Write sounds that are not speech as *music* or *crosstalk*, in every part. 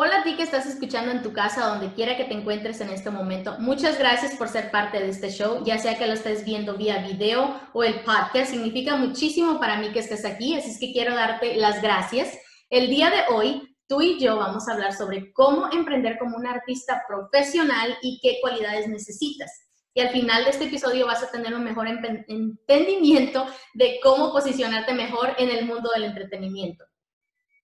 Hola a ti que estás escuchando en tu casa, donde quiera que te encuentres en este momento. Muchas gracias por ser parte de este show, ya sea que lo estés viendo vía video o el podcast. Significa muchísimo para mí que estés aquí, así es que quiero darte las gracias. El día de hoy, tú y yo vamos a hablar sobre cómo emprender como un artista profesional y qué cualidades necesitas. Y al final de este episodio vas a tener un mejor entendimiento de cómo posicionarte mejor en el mundo del entretenimiento.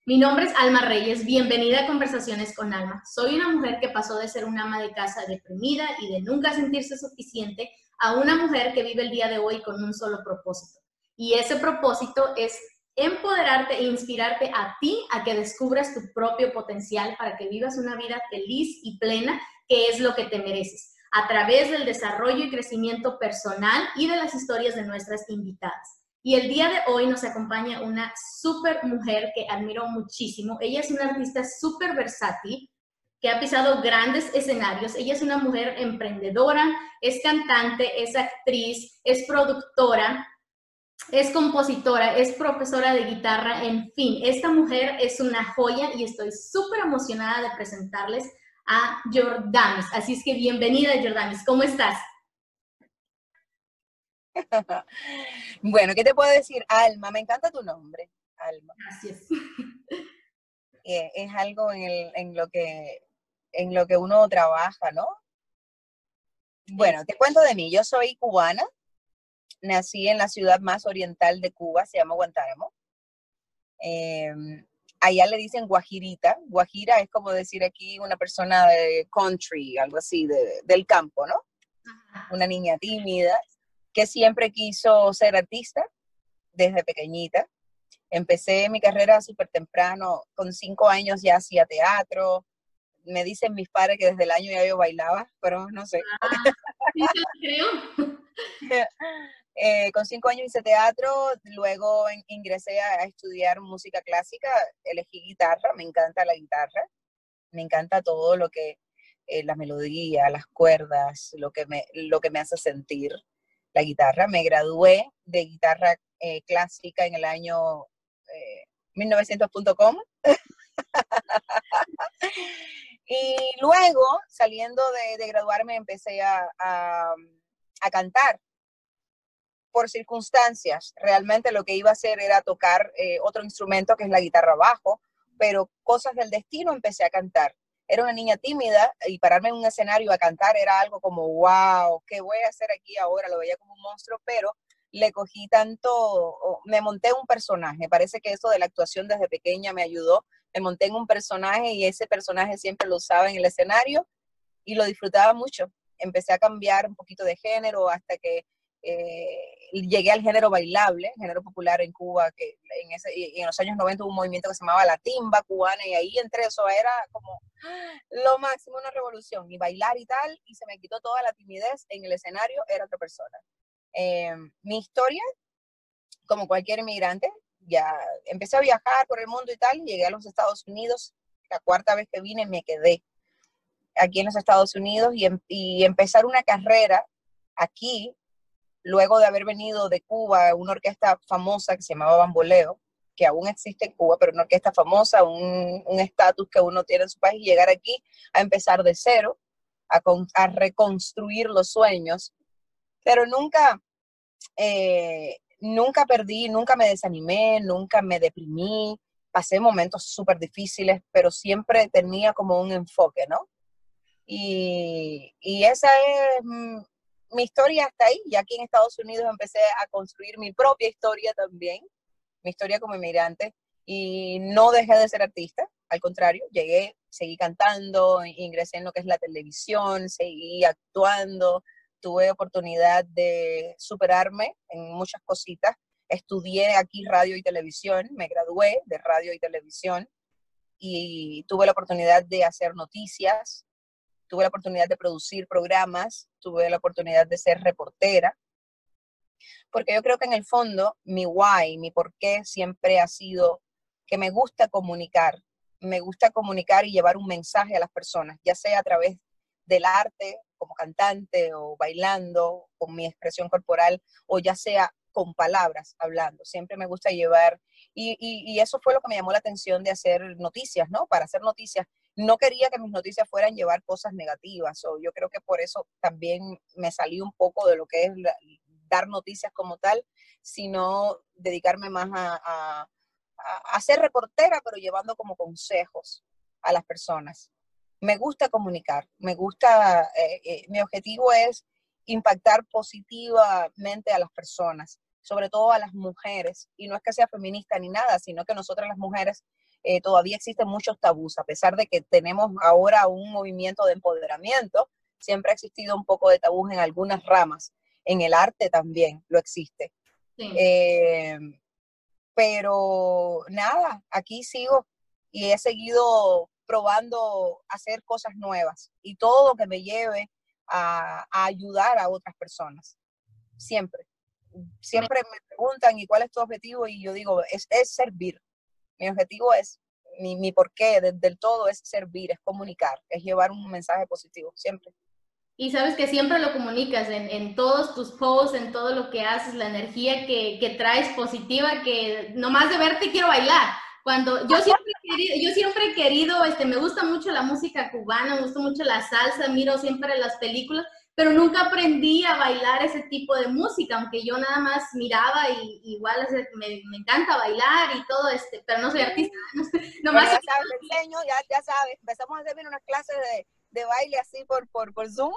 Mi nombre es Alma Reyes, bienvenida a Conversaciones con Alma. Soy una mujer que pasó de ser una ama de casa deprimida y de nunca sentirse suficiente a una mujer que vive el día de hoy con un solo propósito. Y ese propósito es empoderarte e inspirarte a ti a que descubras tu propio potencial para que vivas una vida feliz y plena, que es lo que te mereces, a través del desarrollo y crecimiento personal y de las historias de nuestras invitadas. Y el día de hoy nos acompaña una súper mujer que admiro muchísimo. Ella es una artista súper versátil que ha pisado grandes escenarios. Ella es una mujer emprendedora, es cantante, es actriz, es productora, es compositora, es profesora de guitarra, en fin, esta mujer es una joya y estoy súper emocionada de presentarles a Jordanis. Así es que bienvenida, Jordanis. ¿Cómo estás? *laughs* bueno, ¿qué te puedo decir? Alma, me encanta tu nombre, Alma. Gracias. *laughs* Eh, es algo en, lo que, en lo que uno trabaja, ¿no? Bueno, te cuento de mí. Yo soy cubana. Nací en la ciudad más oriental de Cuba, se llama Guantánamo. Em, allá le dicen guajirita. Guajira es como decir aquí una persona de country, algo así, del campo, ¿no? Una niña tímida que siempre quiso ser artista desde pequeñita. Empecé mi carrera súper temprano, con cinco años ya hacía teatro. Me dicen mis padres que desde el año ya yo bailaba, pero no sé. Ah, creo. *laughs* Eh, con cinco años hice teatro, luego ingresé a, estudiar música clásica, elegí guitarra, me encanta la guitarra, me encanta todo lo que, eh, la melodía, las cuerdas, lo que me, lo que me hace sentir la guitarra. Me gradué de guitarra eh, clásica en el año 1900.com. Eh, *laughs* y luego, saliendo de, graduarme, empecé a, cantar por circunstancias. Realmente lo que iba a hacer era tocar eh, otro instrumento que es la guitarra bajo, pero cosas del destino empecé a cantar era una niña tímida y pararme en un escenario a cantar era algo como, wow, ¿qué voy a hacer aquí ahora? Lo veía como un monstruo, pero le cogí tanto, me monté un personaje. Parece que eso de la actuación desde pequeña me ayudó. Me monté en un personaje y ese personaje siempre lo usaba en el escenario y lo disfrutaba mucho. Empecé a cambiar un poquito de género hasta que eh, llegué al género bailable, género popular en Cuba, que en, ese, en los años 90 hubo un movimiento que se llamaba la timba cubana y ahí entre eso era como lo máximo, una revolución, y bailar y tal, y se me quitó toda la timidez en el escenario, era otra persona. Eh, mi historia, como cualquier inmigrante, ya empecé a viajar por el mundo y tal, llegué a los Estados Unidos, la cuarta vez que vine me quedé aquí en los Estados Unidos y, em, y empezar una carrera aquí luego de haber venido de Cuba, una orquesta famosa que se llamaba Bamboleo, que aún existe en Cuba, pero una orquesta famosa, un estatus que uno tiene en su país, y llegar aquí a empezar de cero, a, a reconstruir los sueños, pero nunca, eh, nunca perdí, nunca me desanimé, nunca me deprimí, pasé momentos súper difíciles, pero siempre tenía como un enfoque, ¿no? Y, y esa es mm, mi historia hasta ahí. Ya aquí en Estados Unidos empecé a construir mi propia historia también, mi historia como inmigrante. y no dejé de ser artista, al contrario, llegué, seguí cantando, ingresé en lo que es la televisión, seguí actuando, tuve oportunidad de superarme en muchas cositas. Estudié aquí radio y televisión, me gradué de radio y televisión y tuve la oportunidad de hacer noticias, tuve la oportunidad de producir programas, tuve la oportunidad de ser reportera, porque yo creo que en el fondo mi why, mi por qué siempre ha sido que me gusta comunicar, me gusta comunicar y llevar un mensaje a las personas, ya sea a través del arte, como cantante o bailando, con mi expresión corporal, o ya sea con palabras hablando. Siempre me gusta llevar, y, y, eso fue lo que me llamó la atención de hacer noticias, ¿no? Para hacer noticias. No quería que mis noticias fueran llevar cosas negativas, o yo creo que por eso también me salí un poco de lo que es dar noticias como tal, sino dedicarme más a a, ser reportera, pero llevando como consejos a las personas. Me gusta comunicar, me gusta, eh, eh, mi objetivo es impactar positivamente a las personas, sobre todo a las mujeres. Y no es que sea feminista ni nada, sino que nosotras las mujeres eh, todavía existen muchos tabús, a pesar de que tenemos ahora un movimiento de empoderamiento, siempre ha existido un poco de tabús en algunas ramas. En el arte también lo existe. Sí pero nada, aquí sigo y he seguido probando hacer cosas nuevas y todo lo que me lleve a, ayudar a otras personas. Siempre. Siempre me preguntan, ¿y cuál es tu objetivo? Y yo digo, es, servir. Mi objetivo es, mi, mi porqué del todo es servir, es comunicar, es llevar un mensaje positivo, siempre. Y sabes que siempre lo comunicas en, en, todos tus posts, en todo lo que haces, la energía que, que, traes positiva, que nomás de verte quiero bailar. Cuando yo siempre he querido, yo siempre he querido, este, me gusta mucho la música cubana, me gusta mucho la salsa, miro siempre las películas, pero nunca aprendí a bailar ese tipo de música, aunque yo nada más miraba y igual me, me encanta bailar y todo, este, pero no soy artista. *laughs* nomás ya sabes, enseño, ya, ya sabes, empezamos a hacer unas clases de de baile así por, por, por Zoom.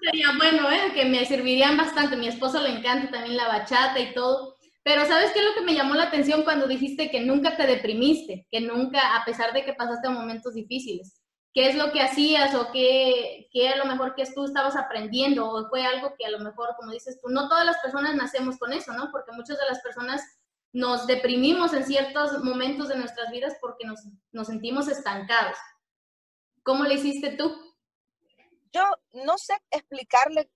Sería bueno, ¿eh? que me servirían bastante. Mi esposo le encanta también la bachata y todo. Pero ¿sabes qué es lo que me llamó la atención cuando dijiste que nunca te deprimiste? Que nunca, a pesar de que pasaste momentos difíciles. ¿Qué es lo que hacías o qué, qué a lo mejor que tú estabas aprendiendo? ¿O fue algo que a lo mejor, como dices tú, no todas las personas nacemos con eso, ¿no? Porque muchas de las personas nos deprimimos en ciertos momentos de nuestras vidas porque nos, nos sentimos estancados. ¿Cómo le hiciste tú? Yo no sé explicarle,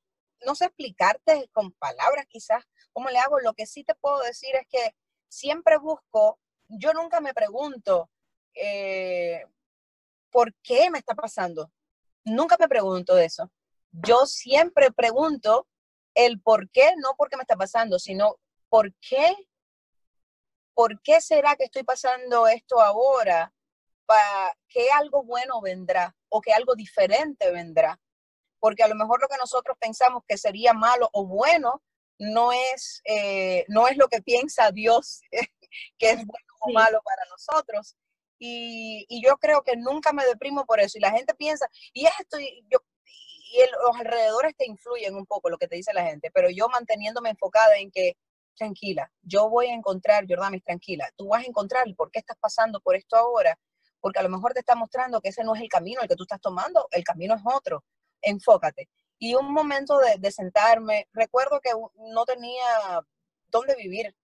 no sé explicarte con palabras quizás cómo le hago. Lo que sí te puedo decir es que siempre busco, yo nunca me pregunto eh, por qué me está pasando. Nunca me pregunto eso. Yo siempre pregunto el por qué, no porque me está pasando, sino por qué, por qué será que estoy pasando esto ahora para que algo bueno vendrá o que algo diferente vendrá. Porque a lo mejor lo que nosotros pensamos que sería malo o bueno no es, eh, no es lo que piensa Dios *laughs* que es bueno o malo para nosotros. Y, y, yo creo que nunca me deprimo por eso. Y la gente piensa, y esto, y, yo, y los alrededores te influyen un poco lo que te dice la gente, pero yo manteniéndome enfocada en que, tranquila, yo voy a encontrar, Jordamis, tranquila, tú vas a encontrar por qué estás pasando por esto ahora porque a lo mejor te está mostrando que ese no es el camino el que tú estás tomando, el camino es otro. Enfócate. Y un momento de, sentarme, recuerdo que no tenía dónde vivir,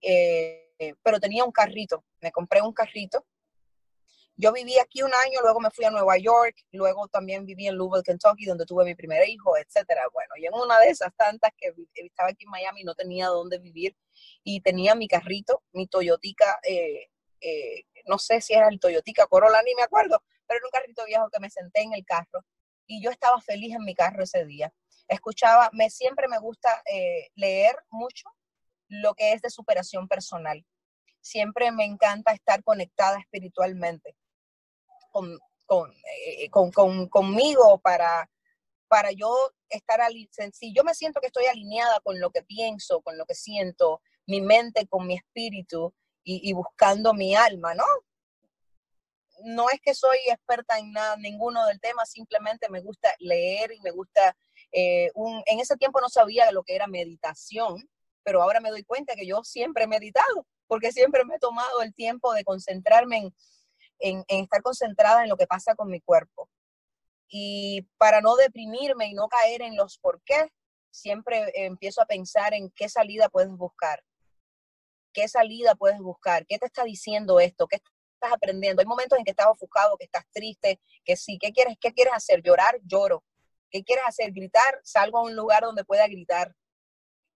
eh, pero tenía un carrito, me compré un carrito. Yo viví aquí un año, luego me fui a Nueva York, luego también viví en Louisville, Kentucky, donde tuve mi primer hijo, etcétera. Bueno, y en una de esas tantas que estaba aquí en Miami, no tenía dónde vivir y tenía mi carrito, mi Toyotica eh, eh, no sé si era el Toyotica Corolla, ni me acuerdo, pero era un carrito viejo que me senté en el carro y yo estaba feliz en mi carro ese día. Escuchaba, me siempre me gusta eh, leer mucho lo que es de superación personal. Siempre me encanta estar conectada espiritualmente con, con, eh, conmigo para, para yo estar, si yo me siento que estoy alineada con lo que pienso, con lo que siento, mi mente con mi espíritu, y, buscando mi alma, ¿no? No es que soy experta en nada, ninguno del tema, simplemente me gusta leer y me gusta, eh, un, en ese tiempo no sabía lo que era meditación, pero ahora me doy cuenta que yo siempre he meditado. porque siempre me he tomado el tiempo de concentrarme en, en estar concentrada en lo que pasa con mi cuerpo. Y para no deprimirme y no caer en los por qué, siempre empiezo a pensar en qué salida puedes buscar. ¿Qué salida puedes buscar? ¿Qué te está diciendo esto? ¿Qué estás aprendiendo? Hay momentos en que estás ofuscado, que estás triste, que sí, ¿qué quieres, qué quieres hacer? ¿Llorar? Lloro. ¿Qué quieres hacer? ¿Gritar? Salgo a un lugar donde pueda gritar.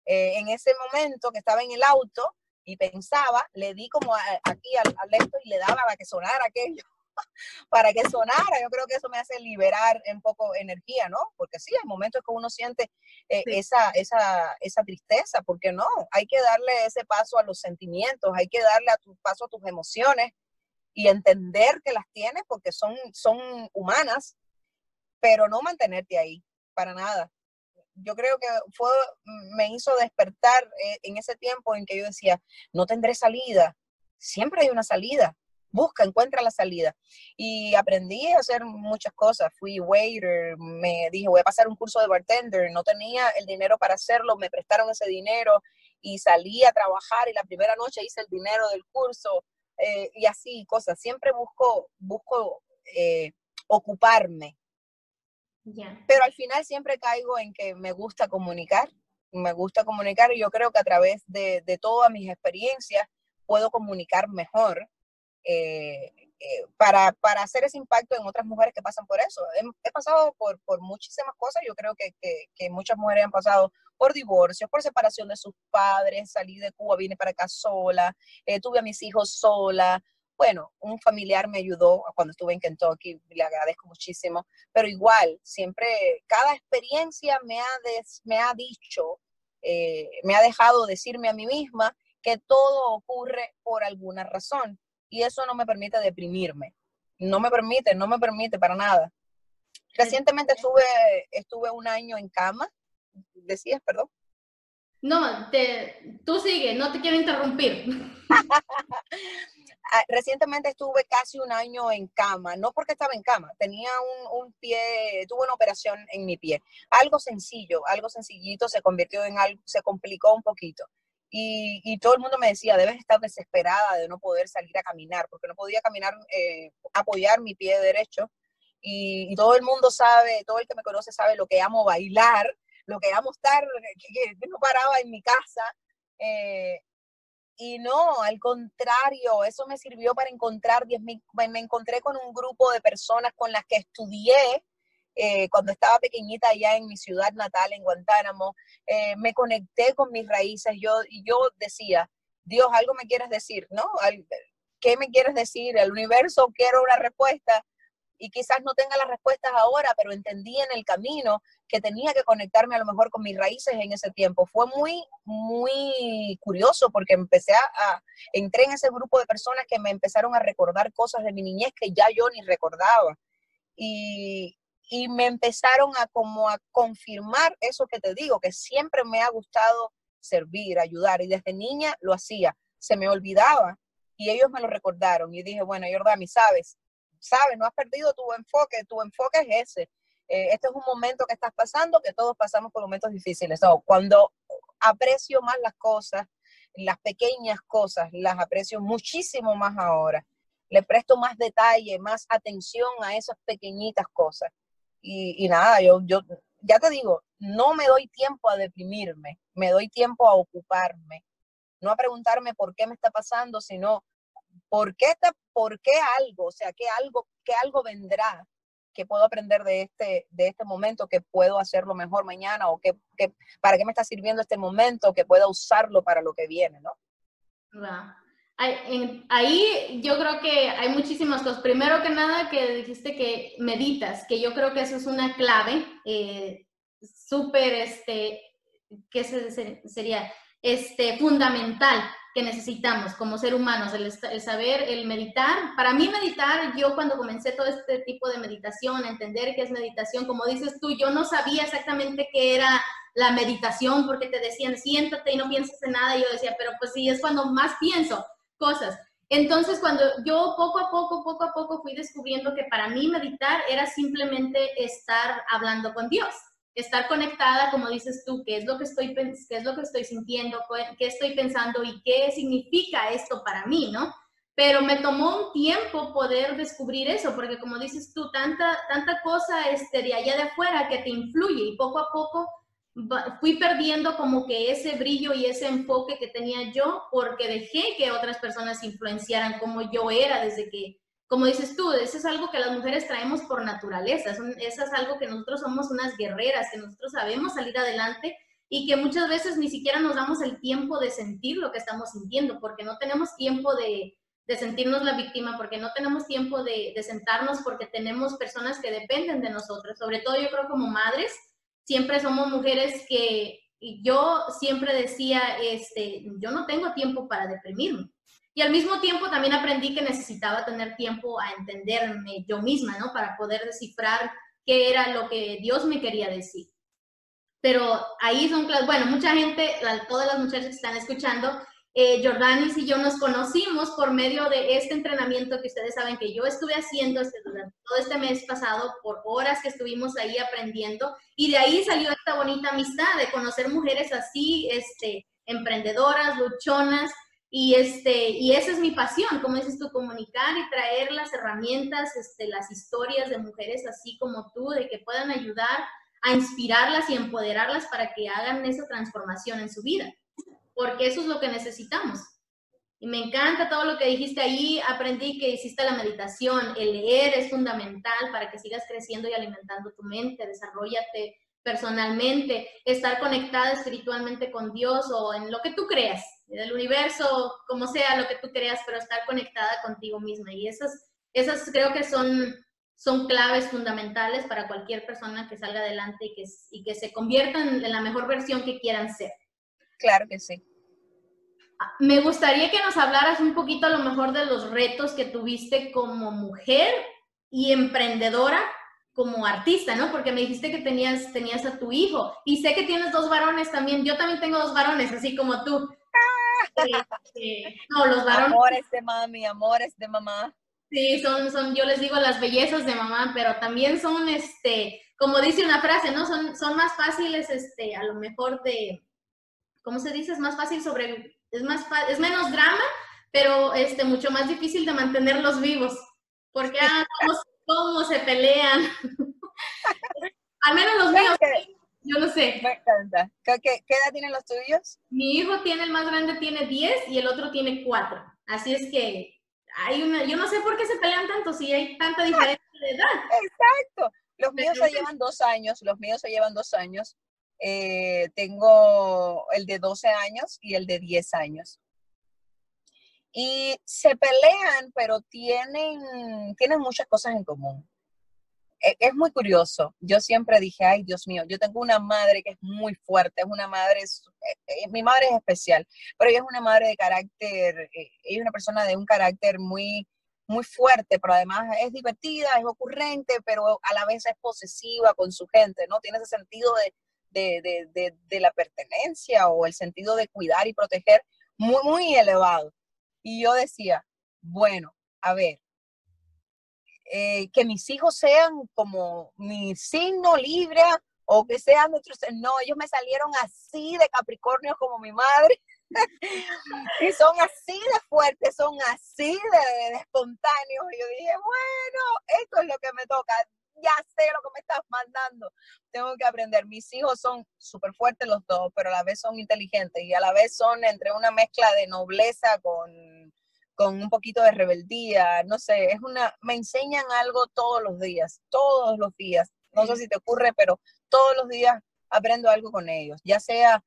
Eh, en ese momento que estaba en el auto y pensaba, le di como aquí al, al esto y le daba para que sonara aquello. *laughs* para que sonara. Yo creo que eso me hace liberar un poco energía, ¿no? Porque sí, hay momentos que uno siente eh, esa, esa, esa tristeza, porque no, hay que darle ese paso a los sentimientos, hay que darle a tu paso a tus emociones y entender que las tienes porque son, son humanas, pero no mantenerte ahí, para nada. Yo creo que fue, me hizo despertar eh, en ese tiempo en que yo decía, no tendré salida, siempre hay una salida, busca, encuentra la salida. Y aprendí a hacer muchas cosas. Fui waiter, me dije, voy a pasar un curso de bartender, no tenía el dinero para hacerlo, me prestaron ese dinero y salí a trabajar y la primera noche hice el dinero del curso eh, y así cosas. Siempre busco, busco eh, ocuparme. Pero al final siempre caigo en que me gusta comunicar, me gusta comunicar y yo creo que a través de, de todas mis experiencias puedo comunicar mejor eh, eh, para, para, hacer ese impacto en otras mujeres que pasan por eso. He, pasado por, por, muchísimas cosas, yo creo que, que, muchas mujeres han pasado por divorcios, por separación de sus padres, salí de Cuba, vine para acá sola, eh, tuve a mis hijos sola. Bueno, un familiar me ayudó cuando estuve en Kentucky, le agradezco muchísimo, pero igual, siempre, cada experiencia me ha, me ha dicho, me ha dejado decirme a mí misma que todo ocurre por alguna razón y eso no me permite deprimirme. No me permite, no me permite para nada. Recientemente estuve, estuve un año en cama. ¿Decías, perdón? No, te, tú sigue, no te quiero interrumpir. *laughs* Ah, recientemente estuve casi un año en cama, no porque estaba en cama, tenía un, un, pie, tuve una operación en mi pie. Algo sencillo, algo sencillito se convirtió en algo, se complicó un poquito. Y, todo el mundo me decía, debes estar desesperada de no poder salir a caminar, porque no podía caminar, eh, apoyar mi pie derecho. Y, todo el mundo sabe, todo el que me conoce sabe lo que amo bailar, lo que amo estar, que, no paraba en mi casa. Eh, y no, al contrario, eso me sirvió para encontrar, me encontré con un grupo de personas con las que estudié eh, cuando estaba pequeñita allá en mi ciudad natal, en Guantánamo, eh, me conecté con mis raíces. Yo, yo decía, Dios, algo me quieres decir, ¿no? ¿Qué me quieres decir? El universo quiero una respuesta y quizás no tenga las respuestas ahora, pero entendí en el camino que tenía que conectarme a lo mejor con mis raíces en ese tiempo. Fue muy, muy curioso porque empecé a, a, entré en ese grupo de personas que me empezaron a recordar cosas de mi niñez que ya yo ni recordaba. Y, y me empezaron a como a confirmar eso que te digo, que siempre me ha gustado servir, ayudar y desde niña lo hacía, se me olvidaba y ellos me lo recordaron y dije, bueno, Jordani, sabes, sabes, no has perdido tu enfoque, tu enfoque es ese. Eh, este es un momento que estás pasando, que todos pasamos por momentos difíciles. No, cuando aprecio más las cosas, las pequeñas cosas, las aprecio muchísimo más ahora. Le presto más detalle, más atención a esas pequeñitas cosas. Y, nada, yo, yo ya te digo, no me doy tiempo a deprimirme, me doy tiempo a ocuparme, no a preguntarme por qué me está pasando, sino por qué, por qué algo, o sea, qué algo, qué algo vendrá que puedo aprender de este, de este momento, que puedo hacerlo mejor mañana o que, que, para qué me está sirviendo este momento, que pueda usarlo para lo que viene, ¿no? Ahí yo creo que hay muchísimas cosas. Primero que nada, que dijiste que meditas, que yo creo que eso es una clave eh, súper, este, ¿qué sería? Este, fundamental que necesitamos como ser humanos, el, el, saber, el meditar. Para mí meditar, yo cuando comencé todo este tipo de meditación, entender qué es meditación, como dices tú, yo no sabía exactamente qué era la meditación porque te decían siéntate y no pienses en nada. Y yo decía, pero pues sí, es cuando más pienso cosas. Entonces, cuando yo poco a poco, poco a poco fui descubriendo que para mí meditar era simplemente estar hablando con Dios. Estar conectada, como dices tú, qué es lo que estoy, qué es lo que estoy sintiendo, qué estoy pensando y qué significa esto para mí, ¿no? Pero me tomó un tiempo poder descubrir eso, porque como dices tú, tanta, tanta cosa este, de allá de afuera que te influye y poco a poco fui perdiendo como que ese brillo y ese enfoque que tenía yo porque dejé que otras personas influenciaran como yo era desde que, como dices tú, eso es algo que las mujeres traemos por naturaleza, eso es algo que nosotros somos unas guerreras, que nosotros sabemos salir adelante y que muchas veces ni siquiera nos damos el tiempo de sentir lo que estamos sintiendo porque no tenemos tiempo de, de sentirnos la víctima, porque no tenemos tiempo de, de sentarnos, porque tenemos personas que dependen de nosotros, sobre todo yo creo como madres siempre somos mujeres que yo siempre decía, este, yo no tengo tiempo para deprimirme. Y al mismo tiempo también aprendí que necesitaba tener tiempo a entenderme yo misma, ¿no? Para poder descifrar qué era lo que Dios me quería decir. Pero ahí son, bueno, mucha gente, todas las muchachas que están escuchando, eh, Jordanis y yo nos conocimos por medio de este entrenamiento que ustedes saben que yo estuve haciendo este, durante todo este mes pasado, por horas que estuvimos ahí aprendiendo, y de ahí salió esta bonita amistad de conocer mujeres así, este, emprendedoras, luchonas, y, este, y esa es mi pasión, como dices tú, comunicar y traer las herramientas, este, las historias de mujeres así como tú, de que puedan ayudar a inspirarlas y empoderarlas para que hagan esa transformación en su vida porque eso es lo que necesitamos. Y me encanta todo lo que dijiste ahí, aprendí que hiciste la meditación, el leer es fundamental para que sigas creciendo y alimentando tu mente, desarrollate personalmente, estar conectada espiritualmente con Dios o en lo que tú creas, el universo, como sea lo que tú creas, pero estar conectada contigo misma. Y esas, esas creo que son, son claves fundamentales para cualquier persona que salga adelante y que, y que se conviertan en la mejor versión que quieran ser. Claro que sí. Me gustaría que nos hablaras un poquito a lo mejor de los retos que tuviste como mujer y emprendedora como artista, ¿no? Porque me dijiste que tenías, tenías a tu hijo y sé que tienes dos varones también. Yo también tengo dos varones, así como tú. Este, no, los varones. Amores de mami, amores de mamá. Sí, son, son, yo les digo las bellezas de mamá, pero también son, este, como dice una frase, ¿no? Son, son más fáciles, este, a lo mejor de, ¿cómo se dice? Es más fácil sobre, es más, es menos drama, pero este, mucho más difícil de mantenerlos vivos, porque ah, cómo, se pelean. *laughs* Al menos los míos, yo no sé. Me encanta. ¿Qué, edad tienen los tuyos? Mi hijo tiene, el más grande tiene 10 y el otro tiene 4. Así es que hay una, yo no sé por qué se pelean tanto si hay tanta diferencia de edad. Exacto. Los míos se llevan dos años, los míos se llevan dos años. Eh, tengo el de 12 años y el de 10 años. Y se pelean, pero tienen, tienen muchas cosas en común. E, es muy curioso. Yo siempre dije, ay Dios mío, yo tengo una madre que es muy fuerte, es una madre, eh, mi madre es especial, pero ella es una madre de carácter, eh, ella es una persona de un carácter muy, muy fuerte, pero además es divertida, es ocurrente, pero a la vez es posesiva con su gente, ¿no? Tiene ese sentido de, de, la pertenencia o el sentido de cuidar y proteger muy, muy elevado. Y yo decía, bueno, a ver, eh, que mis hijos sean como mi signo libre o que sean nuestros, no, ellos me salieron así de Capricornio como mi madre. *laughs* y son así de fuertes, son así de, de espontáneos. Y yo dije, bueno, esto es lo que me toca ya sé lo que me estás mandando. Tengo que aprender. Mis hijos son súper fuertes los dos, pero a la vez son inteligentes y a la vez son entre una mezcla de nobleza con, con un poquito de rebeldía. No sé, es una, me enseñan algo todos los días, todos los días. No sé si te ocurre, pero todos los días aprendo algo con ellos, ya sea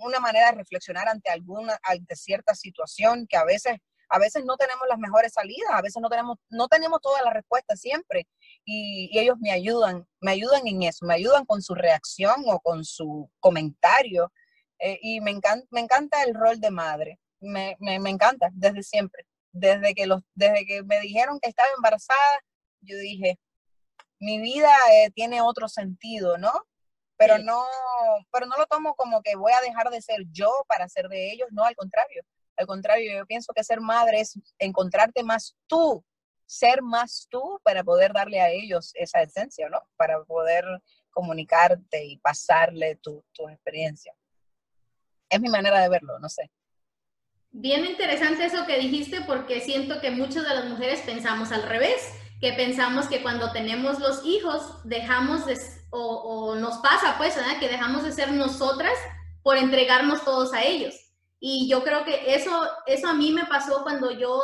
una manera de reflexionar ante alguna, ante cierta situación que a veces a veces no tenemos las mejores salidas, a veces no tenemos, no tenemos todas las respuestas siempre y, ellos me ayudan, me ayudan en eso, me ayudan con su reacción o con su comentario eh, y me encanta, me encanta el rol de madre, me, encanta desde siempre, desde que, los, desde que me dijeron que estaba embarazada, yo dije, mi vida eh, tiene otro sentido, ¿no? Pero no, pero no lo tomo como que voy a dejar de ser yo para ser de ellos, no, al contrario. Al contrario, yo pienso que ser madre es encontrarte más tú, ser más tú para poder darle a ellos esa esencia, ¿no? Para poder comunicarte y pasarle tu, tu experiencia. Es mi manera de verlo, no sé. Bien interesante eso que dijiste porque siento que muchas de las mujeres pensamos al revés, que pensamos que cuando tenemos los hijos dejamos de, o, nos pasa pues, ¿verdad? que dejamos de ser nosotras por entregarnos todos a ellos. Y yo creo que eso, eso a mí me pasó cuando yo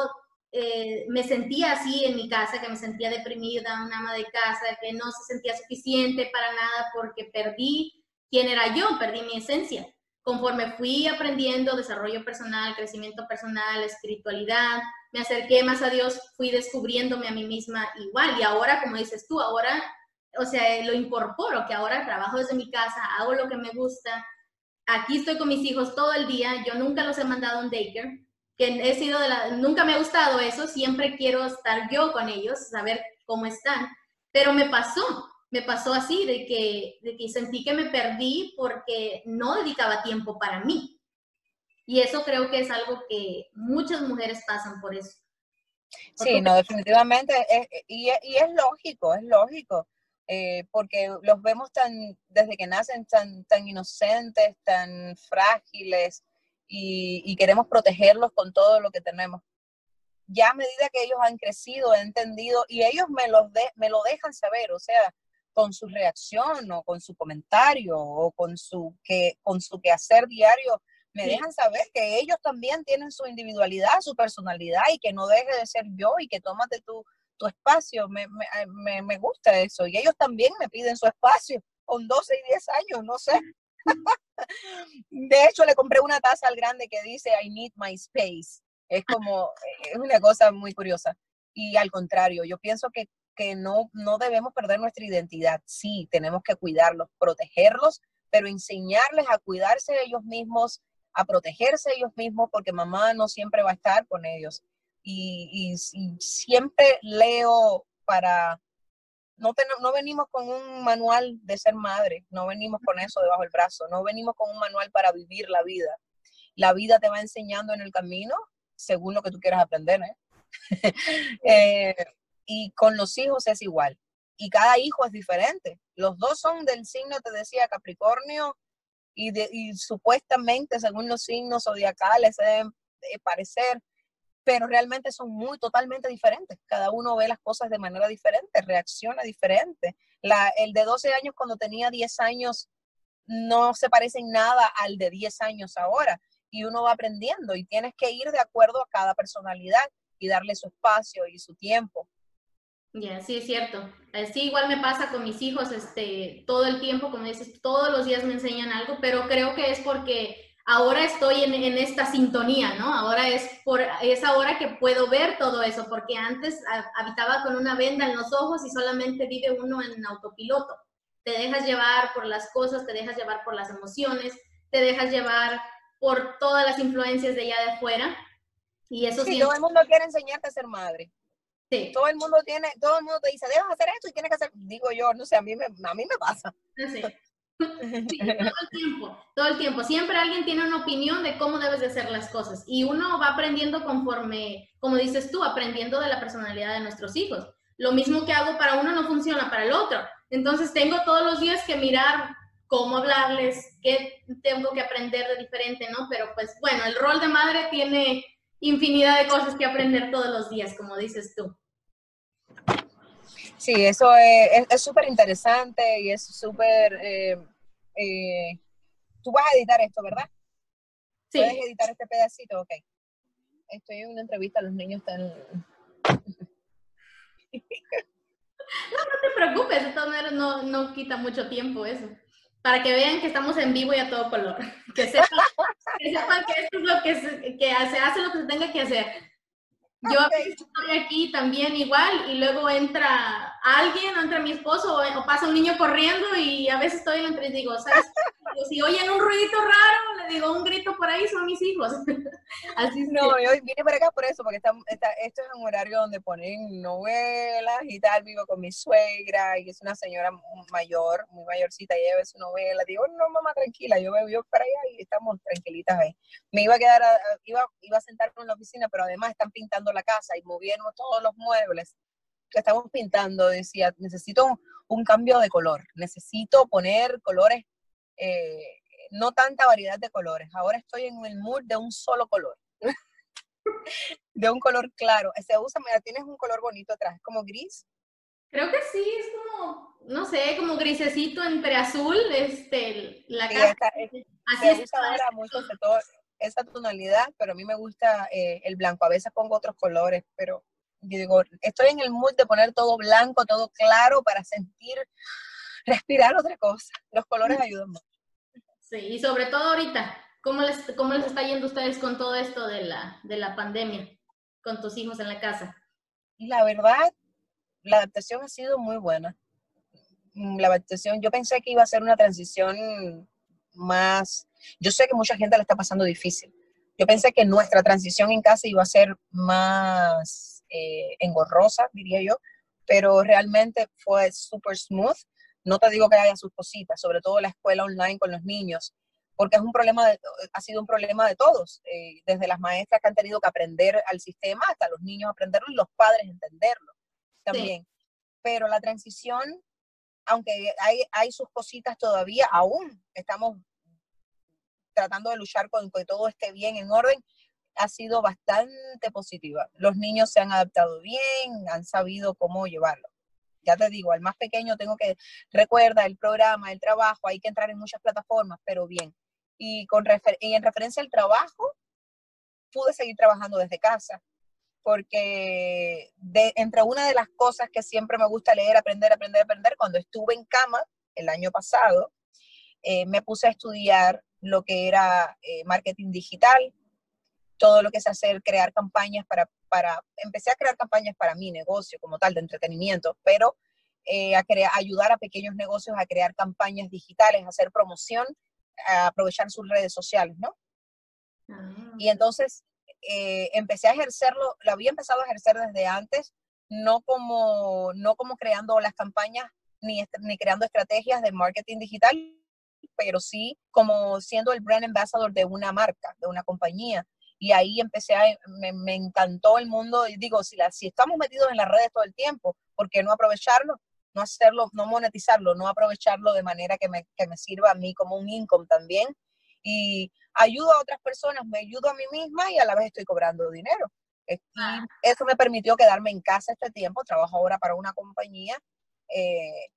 eh, me sentía así en mi casa, que me sentía deprimida, una ama de casa, que no se sentía suficiente para nada porque perdí quién era yo, perdí mi esencia conforme fui aprendiendo desarrollo personal, crecimiento personal, espiritualidad, me acerqué más a Dios, fui descubriéndome a mí misma igual. Y ahora, como dices tú, ahora, o sea, lo incorporo, que ahora trabajo desde mi casa, hago lo que me gusta. Aquí estoy con mis hijos todo el día. Yo nunca los he mandado a un daycare, que he sido de nunca me ha gustado eso. Siempre quiero estar yo con ellos, saber cómo están. Pero me pasó, me pasó así, de que, de que sentí que me perdí porque no dedicaba tiempo para mí. Y eso creo que es algo que muchas mujeres pasan por eso. Sí, no, definitivamente, y, es lógico, es lógico, eh, porque los vemos tan, desde que nacen tan, tan inocentes, tan frágiles, y, queremos protegerlos con todo lo que tenemos. Ya a medida que ellos han crecido, han entendido, y ellos me, los de, me lo dejan saber, o sea, con su reacción o con su comentario o con su, que, con su quehacer diario, me dejan saber que ellos también tienen su individualidad, su personalidad y que no deje de ser yo y que tómate tu, tu espacio. Me, me, me, gusta eso. Y ellos también me piden su espacio con 12 y 10 años, no sé. *laughs* De hecho, le compré una taza al grande que dice I need my space. Es como, es una cosa muy curiosa. Y al contrario, yo pienso que que no, no debemos perder nuestra identidad. Sí, tenemos que cuidarlos, protegerlos, pero enseñarles a cuidarse de ellos mismos, a protegerse ellos mismos, porque mamá no siempre va a estar con ellos. Y, siempre leo para, no, no venimos con un manual de ser madre, no venimos con eso debajo del brazo, no venimos con un manual para vivir la vida. La vida te va enseñando en el camino según lo que tú quieras aprender. ¿eh? *laughs* eh y con los hijos es igual. Y cada hijo es diferente. Los dos son del signo, te decía, Capricornio, y, de, supuestamente, según los signos zodiacales, se deben parecer, pero realmente son muy totalmente diferentes. Cada uno ve las cosas de manera diferente, reacciona diferente. La, el de 12 años cuando tenía 10 años no se parece en nada al de 10 años ahora. Y uno va aprendiendo y tienes que ir de acuerdo a cada personalidad y darle su espacio y su tiempo. Ya, sí, es cierto. Sí, igual me pasa con mis hijos, este, todo el tiempo, como dices, todos los días me enseñan algo, pero creo que es porque ahora estoy en, en, esta sintonía, ¿no? Ahora es, por, es ahora que puedo ver todo eso, porque antes habitaba con una venda en los ojos y solamente vive uno en autopiloto. Te dejas llevar por las cosas, te dejas llevar por las emociones, te dejas llevar por todas las influencias de allá de afuera. Y eso sí, todo el mundo quiere enseñarte a ser madre. Todo el mundo tiene, todo el mundo te dice, debes hacer esto y tienes que hacer, digo yo, no sé, a mí me, a mí me pasa. *laughs* Sí. todo el tiempo, todo el tiempo. Siempre alguien tiene una opinión de cómo debes de hacer las cosas y uno va aprendiendo conforme, como dices tú, aprendiendo de la personalidad de nuestros hijos. Lo mismo que hago para uno no funciona para el otro. Entonces tengo todos los días que mirar cómo hablarles, qué tengo que aprender de diferente, ¿no? Pero pues bueno, el rol de madre tiene infinidad de cosas que aprender todos los días, como dices tú. Sí, eso es súper interesante y es súper... Eh, eh, tú vas a editar esto, ¿verdad? Sí. ¿Puedes editar este pedacito? Ok. Estoy en una entrevista, los niños están... *laughs* No, no te preocupes, de todas maneras no, no quita mucho tiempo eso para que vean que estamos en vivo y a todo color. *laughs* Que sepan que, sepan que esto es lo que se, que se hace lo que se tenga que hacer. Yo estoy aquí también igual y luego entra alguien, o entra mi esposo o, pasa un niño corriendo y a veces estoy entre y digo, ¿sabes? Si oyen un ruidito raro, digo un grito por ahí, son mis hijos. *laughs* Así no, yo vine por acá por eso, porque está, esto es un horario donde ponen novelas y tal, vivo con mi suegra y es una señora mayor, muy mayorcita, y ella ve su novela, digo, no mamá, tranquila, yo me voy para allá y estamos tranquilitas ahí. Me iba a quedar, iba, iba a sentarme en la oficina, pero además están pintando la casa y moviendo todos los muebles que estamos pintando, decía, necesito un cambio de color, necesito poner colores, eh, no tanta variedad de colores. Ahora estoy en el mood de un solo color. *laughs* de un color claro. Se usa, mira, tienes un color bonito atrás, como gris. Creo que sí, es como, no sé, como grisecito entre azul, este, la cara. Así es. Usa ahora mucho esa tonalidad, pero a mí me gusta eh, el blanco. A veces pongo otros colores, pero digo, estoy en el mood de poner todo blanco, todo claro para sentir, respirar otra cosa. Los colores ayudan mucho. Sí, y sobre todo ahorita, ¿cómo les, cómo les está yendo a ustedes con todo esto de la, de la pandemia, con tus hijos en la casa? La verdad, la adaptación ha sido muy buena. Mm, la adaptación, yo pensé que iba a ser una transición más, yo sé que mucha gente la está pasando difícil. Yo pensé que nuestra transición en casa iba a ser más eh, engorrosa, diría yo, pero realmente fue súper smooth. No te digo que haya sus cositas, sobre todo la escuela online con los niños, porque es un problema, ha sido un problema de todos, eh, desde las maestras que han tenido que aprender al sistema hasta los niños aprenderlo y los padres entenderlo también. Pero la transición, aunque hay, hay sus cositas todavía, aún estamos tratando de luchar con que todo esté bien, en orden, ha sido bastante positiva. Los niños se han adaptado bien, han sabido cómo llevarlo. Ya te digo, al más pequeño tengo que, recuerda el programa, el trabajo, hay que entrar en muchas plataformas, pero bien. Y, con en referencia al trabajo, pude seguir trabajando desde casa, porque entre una de las cosas que siempre me gusta leer, aprender, aprender, aprender, cuando estuve en cama el año pasado, eh, me puse a estudiar lo que era eh, marketing digital, todo lo que es hacer, crear campañas para, para, empecé a crear campañas para mi negocio como tal de entretenimiento, pero eh, a crear, ayudar a pequeños negocios a crear campañas digitales, a hacer promoción, a aprovechar sus redes sociales, ¿no? Ah. Y entonces eh, empecé a ejercerlo, lo había empezado a ejercer desde antes, no como, no como creando las campañas ni, ni creando estrategias de marketing digital, pero sí como siendo el brand ambassador de una marca, de una compañía. Y ahí empecé a, me, encantó el mundo y digo, si, la, si estamos metidos en las redes todo el tiempo, ¿por qué no aprovecharlo? No hacerlo, no monetizarlo, no aprovecharlo de manera que me, que me sirva a mí como un income también. Y ayudo a otras personas, me ayudo a mí misma y a la vez estoy cobrando dinero. Y eso me permitió quedarme en casa este tiempo, trabajo ahora para una compañía eh,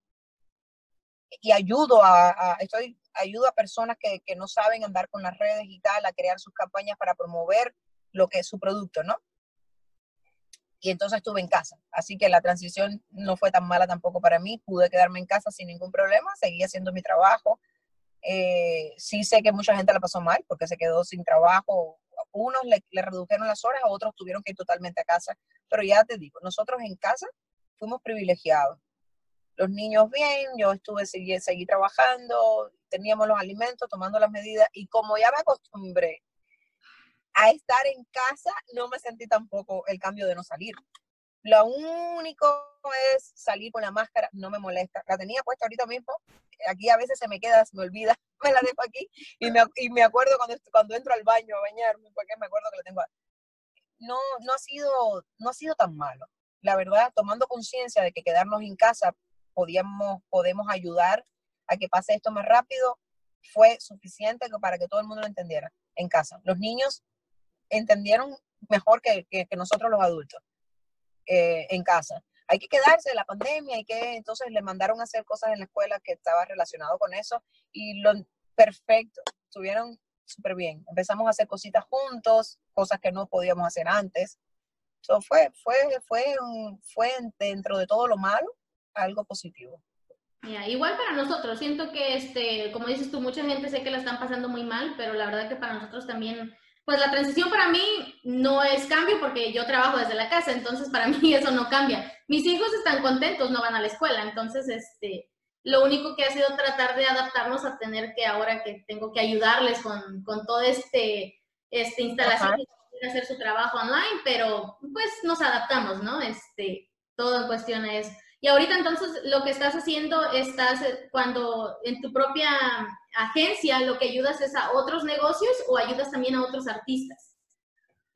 y ayudo a, estoy, ayudo a personas que, que, no saben andar con las redes y tal, a crear sus campañas para promover lo que es su producto, ¿no? Y entonces estuve en casa. Así que la transición no fue tan mala tampoco para mí. Pude quedarme en casa sin ningún problema, seguí haciendo mi trabajo. Eh, sí sé que mucha gente la pasó mal porque se quedó sin trabajo. Unos le, redujeron las horas, otros tuvieron que ir totalmente a casa. Pero ya te digo, nosotros en casa fuimos privilegiados los niños bien, yo estuve, seguí, seguí trabajando, teníamos los alimentos, tomando las medidas y como ya me acostumbré a estar en casa, no me sentí tampoco el cambio de no salir. Lo único es salir con la máscara, no me molesta. La tenía puesta ahorita mismo, aquí a veces se me queda, se me olvida, *laughs* me la dejo aquí y me, y me acuerdo cuando, cuando entro al baño a bañarme, porque me acuerdo que la tengo. No, no, ha sido, no ha sido tan malo. La verdad, tomando conciencia de que quedarnos en casa podíamos, podemos ayudar a que pase esto más rápido, fue suficiente para que todo el mundo lo entendiera en casa. Los niños entendieron mejor que, nosotros los adultos eh, en casa. Hay que quedarse de la pandemia, hay que, entonces le mandaron a hacer cosas en la escuela que estaba relacionado con eso y lo perfecto, estuvieron súper bien. Empezamos a hacer cositas juntos, cosas que no podíamos hacer antes. So, fue, fue, fue, fue dentro de todo lo malo, algo positivo. Igual para nosotros, siento que, este, como dices tú, mucha gente sé que la están pasando muy mal, pero la verdad que para nosotros también, pues la transición para mí no es cambio porque yo trabajo desde la casa, entonces para *laughs* mí eso no cambia. Mis hijos están contentos, no van a la escuela, entonces, este, lo único que ha sido tratar de adaptarnos a tener que ahora que tengo que ayudarles con, con todo este, este instalación, hacer su trabajo online, pero pues nos adaptamos, ¿no? Este, todo en cuestión es y ahorita entonces lo que estás haciendo, estás eh, cuando en tu propia agencia lo que ayudas es a otros negocios o ayudas también a otros artistas.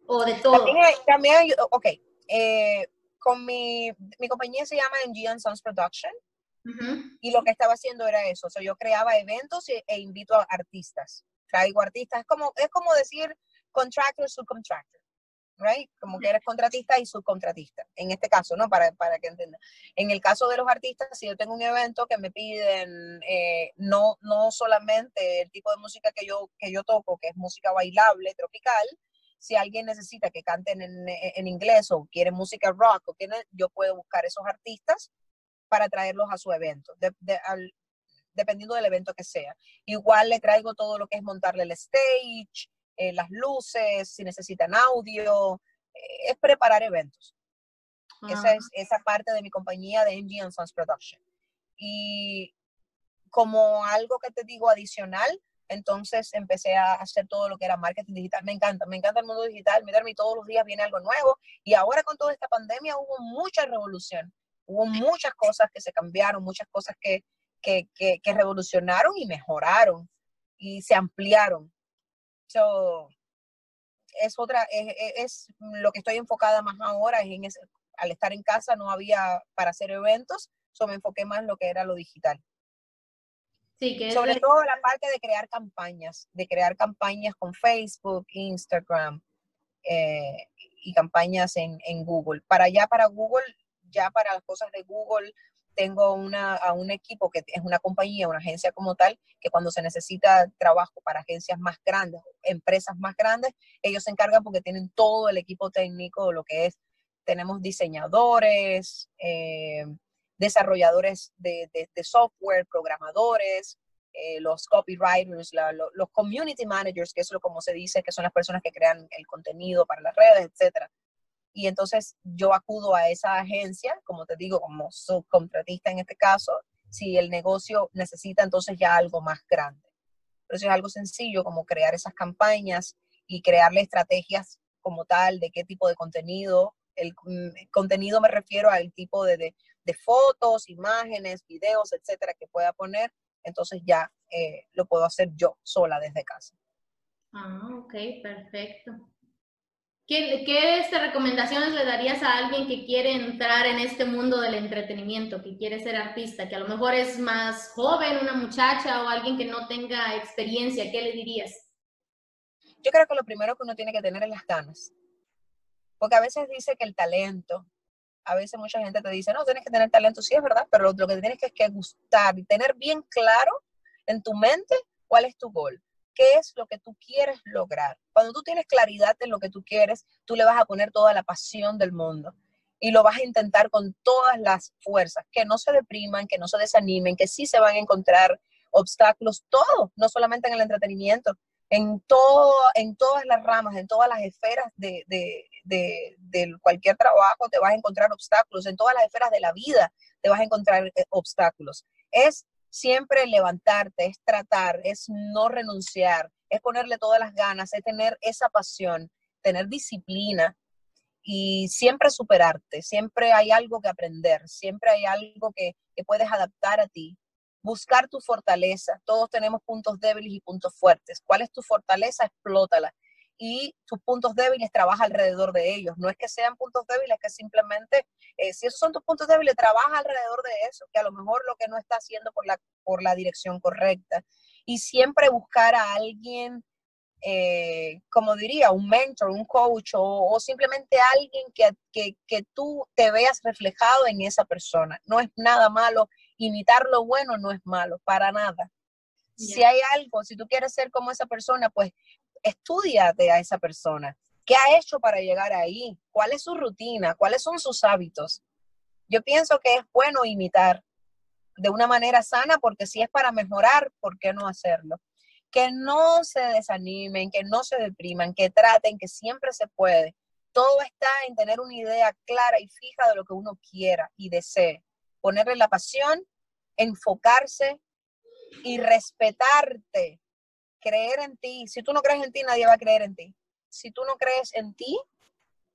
O de todo. También, también ok. Eh, con mi, mi compañía se llama NG Sons Production. Y lo que estaba haciendo era eso. O sea, yo creaba eventos e, e invito a artistas. Traigo artistas. Es como, es como decir contractor, subcontractor right? Como que eres contratista y subcontratista, en este caso, ¿no? Para, para que entiendan. En el caso de los artistas, si yo tengo un evento que me piden eh, no, no solamente el tipo de música que yo, que yo toco, que es música bailable, tropical, si alguien necesita que canten en, en inglés o quiere música rock, o quiere, yo puedo buscar esos artistas para traerlos a su evento, dependiendo del evento que sea. Igual le traigo todo lo que es montarle el stage, eh, las luces, si necesitan audio, eh, es preparar eventos. Esa es esa parte de mi compañía de MG Sons Production. Y como algo que te digo adicional, entonces empecé a hacer todo lo que era marketing digital. Me encanta, me encanta el mundo digital. Mira, todos los días viene algo nuevo. Y ahora con toda esta pandemia hubo mucha revolución. Hubo muchas cosas que se cambiaron, muchas cosas que, que, que, que revolucionaron y mejoraron y se ampliaron es otra, es, lo que estoy enfocada más ahora, es en ese, al estar en casa no había para hacer eventos, so me enfoqué más en lo que era lo digital. Sí, que Sobre todo la parte de crear campañas, de crear campañas con Facebook, Instagram eh, y campañas en, en Google. Para allá, para Google, ya para las cosas de Google, tengo una, a un equipo que es una compañía, una agencia como tal, que cuando se necesita trabajo para agencias más grandes, empresas más grandes, ellos se encargan porque tienen todo el equipo técnico, lo que es, tenemos diseñadores, eh, desarrolladores de, software, programadores, eh, los copywriters, los community managers, que es lo como se dice, que son las personas que crean el contenido para las redes, etcétera y entonces yo acudo a esa agencia, como te digo, como subcontratista en este caso, si el negocio necesita entonces ya algo más grande. Pero eso es algo sencillo como crear esas campañas y crearle estrategias como tal de qué tipo de contenido. El, mm, contenido me refiero al tipo de, de, fotos, imágenes, videos, etcétera, que pueda poner. Entonces ya eh, lo puedo hacer yo sola desde casa. Ah, ok, perfecto. ¿Qué, qué este, recomendaciones le darías a alguien que quiere entrar en este mundo del entretenimiento, que quiere ser artista, que a lo mejor es más joven, una muchacha o alguien que no tenga experiencia? ¿Qué le dirías? Yo creo que lo primero que uno tiene que tener es las ganas. Porque a veces dice que el talento, a veces mucha gente te dice, no, tienes que tener talento, sí es verdad, pero lo, que tienes que es que gustar y tener bien claro en tu mente cuál es tu gol qué es lo que tú quieres lograr. Cuando tú tienes claridad en lo que tú quieres, tú le vas a poner toda la pasión del mundo y lo vas a intentar con todas las fuerzas, que no se depriman, que no se desanimen, que sí se van a encontrar obstáculos, todo, no solamente en el entretenimiento, en, todo, en todas las ramas, en todas las esferas de, de, de, cualquier trabajo te vas a encontrar obstáculos, en todas las esferas de la vida te vas a encontrar eh, obstáculos. Es siempre levantarte, es tratar, es no renunciar, es ponerle todas las ganas, es tener esa pasión, tener disciplina y siempre superarte, siempre hay algo que aprender, siempre hay algo que, puedes adaptar a ti. Buscar tu fortaleza. Todos tenemos puntos débiles y puntos fuertes. ¿Cuál es tu fortaleza? Explótala y tus puntos débiles trabaja alrededor de ellos. No es que sean puntos débiles, que simplemente, eh, si esos son tus puntos débiles, trabaja alrededor de eso, que a lo mejor lo que no está haciendo por la, por la dirección correcta. Y siempre buscar a alguien, eh, como diría, un mentor, un coach o, simplemente alguien que, que, que tú te veas reflejado en esa persona. No es nada malo, imitar lo bueno no es malo, para nada. Si hay algo, si tú quieres ser como esa persona, pues estudiate a esa persona. ¿Qué ha hecho para llegar ahí? ¿Cuál es su rutina? ¿Cuáles son sus hábitos? Yo pienso que es bueno imitar de una manera sana porque si es para mejorar, ¿por qué no hacerlo? Que no se desanimen, que no se depriman, que traten, que siempre se puede. Todo está en tener una idea clara y fija de lo que uno quiera y desee. Ponerle la pasión, enfocarse y respetarte creer en ti. Si tú no crees en ti, nadie va a creer en ti. Si tú no crees en ti,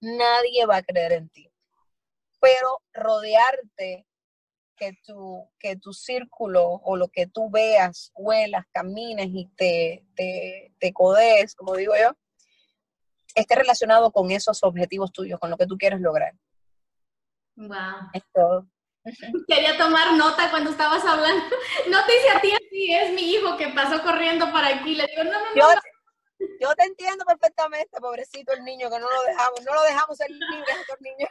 nadie va a creer en ti. Pero rodearte, que tu, que tu círculo o lo que tú veas, huelas, camines y te, te, te codees, como digo yo, esté relacionado con esos objetivos tuyos, con lo que tú quieres lograr. Wow. Es todo. *laughs* Quería tomar nota cuando estabas hablando. No te hice a ti así, es mi hijo que pasó corriendo para aquí. Le digo, no, no, yo, no. Yo te entiendo perfectamente, pobrecito el niño, que no lo dejamos, no lo dejamos ser libre a estos niños.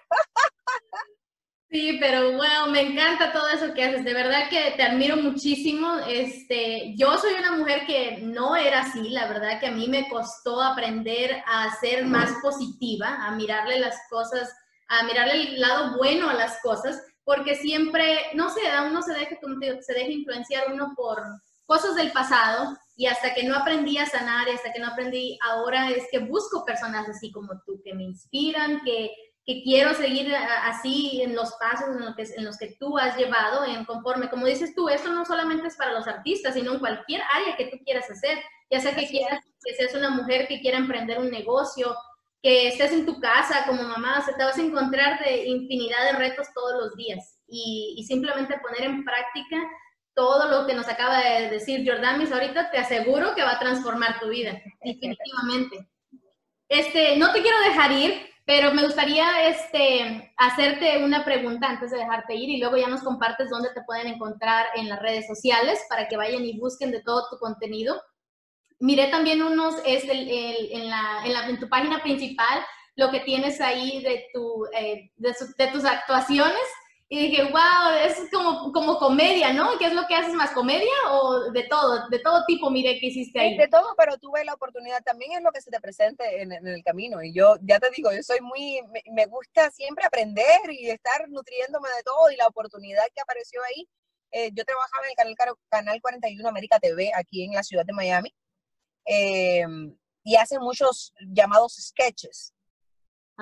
Sí, pero bueno, me encanta todo eso que haces. De verdad que te admiro muchísimo. Este, yo soy una mujer que no era así. La verdad que a mí me costó aprender a ser más positiva, a mirarle las cosas, a mirarle el lado bueno a las cosas, porque siempre, no sé, uno se deja, se deja influenciar uno por cosas del pasado y hasta que no aprendí a sanar y hasta que no aprendí, ahora es que busco personas así como tú, que me inspiran, que que quiero seguir así en los pasos en los, que, en los que tú has llevado, en conforme, como dices tú, esto no solamente es para los artistas, sino en cualquier área que tú quieras hacer, ya sea que quieras, que seas una mujer que quiera emprender un negocio, que estés en tu casa como mamá, o sea, te vas a encontrar de infinidad de retos todos los días y, simplemente poner en práctica todo lo que nos acaba de decir Jordamis ahorita, te aseguro que va a transformar tu vida, definitivamente. Este, no te quiero dejar ir, pero me gustaría este, hacerte una pregunta antes de dejarte ir y luego ya nos compartes dónde te pueden encontrar en las redes sociales para que vayan y busquen de todo tu contenido. Miré también unos, es el, en, la, en, la, en, tu página principal, lo que tienes ahí de, tu, eh, de, de tus actuaciones y dije, wow, es como, como comedia, ¿no? ¿Qué es lo que haces más, comedia o de todo? De todo tipo, mire, que hiciste ahí. De todo, pero tuve la oportunidad, también es lo que se te presente en, el camino. Y yo, ya te digo, yo soy muy, me, gusta siempre aprender y estar nutriéndome de todo y la oportunidad que apareció ahí. Eh, yo trabajaba en el canal, canal 41 América TV aquí en la ciudad de Miami eh, y hace muchos llamados sketches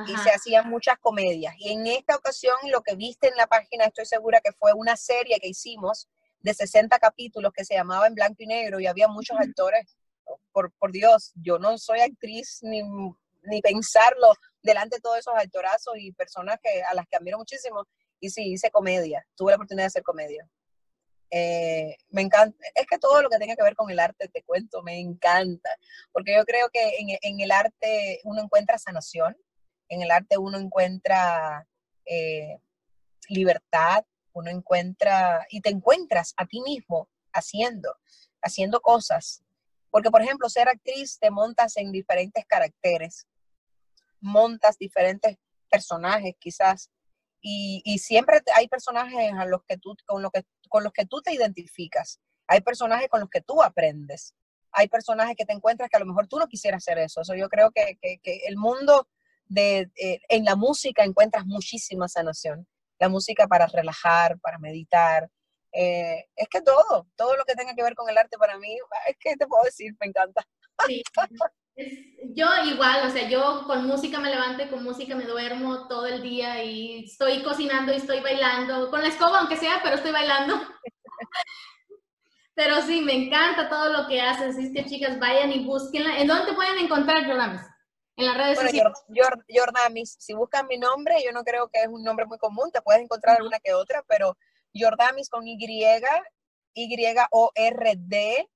y se hacían muchas comedias. Y en esta ocasión lo que viste en la página, estoy segura que fue una serie que hicimos de 60 capítulos que se llamaba En Blanco y Negro y había muchos actores. Por, por Dios, yo no soy actriz ni, ni pensarlo delante de todos esos actorazos y personas que, a las que admiro muchísimo. Y sí, hice comedia, tuve la oportunidad de hacer comedia. Eh, me encanta, es que todo lo que tenga que ver con el arte, te cuento, me encanta, porque yo creo que en, en el arte uno encuentra sanación, en el arte uno encuentra eh, libertad, uno encuentra y te encuentras a ti mismo haciendo, haciendo cosas. Porque, por ejemplo, ser actriz te montas en diferentes caracteres, montas diferentes personajes quizás, y, siempre hay personajes a los que tú, con, lo que, con los que tú te identificas, hay personajes con los que tú aprendes, hay personajes que te encuentras que a lo mejor tú no quisieras hacer eso. Eso yo creo que, que, el mundo de, eh, en la música encuentras muchísima sanación. La música para relajar, para meditar. Eh, es que todo, todo lo que tenga que ver con el arte para mí, es que te puedo decir, me encanta. Yo igual, o sea, yo con música me levanto y con música me duermo todo el día y estoy cocinando y estoy bailando, con la escoba aunque sea, pero estoy bailando. pero sí, me encanta todo lo que haces, así que chicas, vayan y búsquenla. ¿En dónde pueden encontrar, Jordamis? En las redes sociales. Jordamis, si buscan mi nombre, yo no creo que es un nombre muy común, te puedes encontrar alguna que otra, pero Jordamis con Y, Y-O-R-D,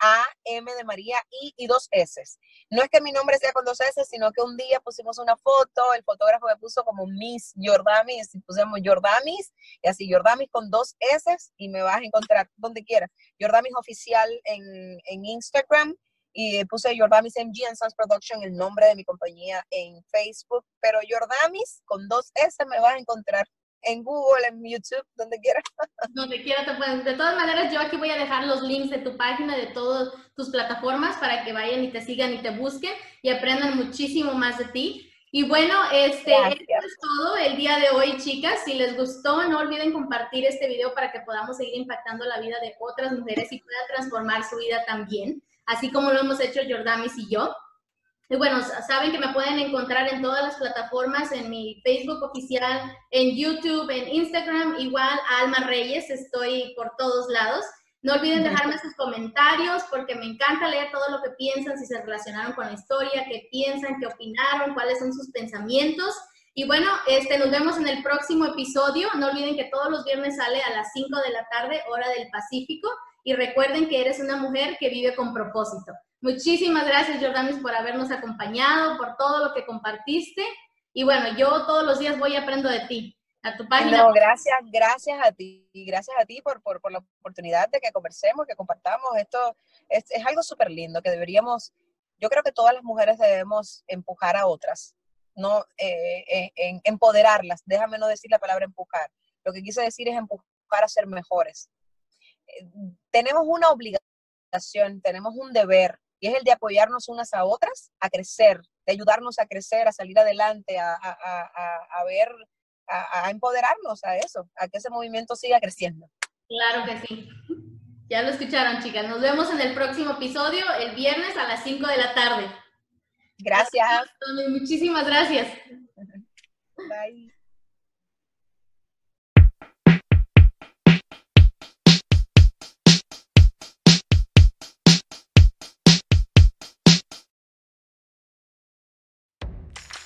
A, M de María, I y dos S. No es que mi nombre sea con dos S, sino que un día pusimos una foto, el fotógrafo me puso como Miss Jordamis, y pusimos Jordamis, y así Jordamis con dos S, y me vas a encontrar donde quieras. Jordamis oficial en, en Instagram, y puse Jordamis MG and Sons Production, el nombre de mi compañía en Facebook, pero Jordamis con dos S me vas a encontrar en Google, en YouTube, donde quieras. *laughs* Donde quiera te pueden. De todas maneras, yo aquí voy a dejar los links de tu página, de todas tus plataformas para que vayan y te sigan y te busquen y aprendan muchísimo más de ti. Y bueno, este esto es todo el día de hoy, chicas. Si les gustó, no olviden compartir este video para que podamos seguir impactando la vida de otras mujeres y pueda transformar su vida también así como lo hemos hecho Jordamis y yo. Y bueno, saben que me pueden encontrar en todas las plataformas, en mi Facebook oficial, en YouTube, en Instagram, igual Alma Reyes, estoy por todos lados. No olviden dejarme sus comentarios porque me encanta leer todo lo que piensan, si se relacionaron con la historia, qué piensan, qué opinaron, cuáles son sus pensamientos. Y bueno, este, nos vemos en el próximo episodio. No olviden que todos los viernes sale a las 5 de la tarde, hora del Pacífico y recuerden que eres una mujer que vive con propósito. Muchísimas gracias, Jordanis, por habernos acompañado, por todo lo que compartiste. Y bueno, yo todos los días voy y aprendo de ti. a tu página. Gracias, gracias a ti, gracias a ti por, por, por la oportunidad de que conversemos, que compartamos. Esto es, algo súper lindo que deberíamos, yo creo que todas las mujeres debemos empujar a otras, no eh, en, empoderarlas. Déjame no decir la palabra empujar. Lo que quise decir es empujar a ser mejores. Eh, tenemos una obligación, tenemos un deber, y es el de apoyarnos unas a otras, a crecer, de ayudarnos a crecer, a salir adelante, a, a, a, a ver a, empoderarnos a eso, a que ese movimiento siga creciendo. Claro que sí. Ya lo escucharon, chicas. Nos vemos en el próximo episodio, el viernes a las 5 de la tarde. Gracias. Muchísimas gracias. Bye.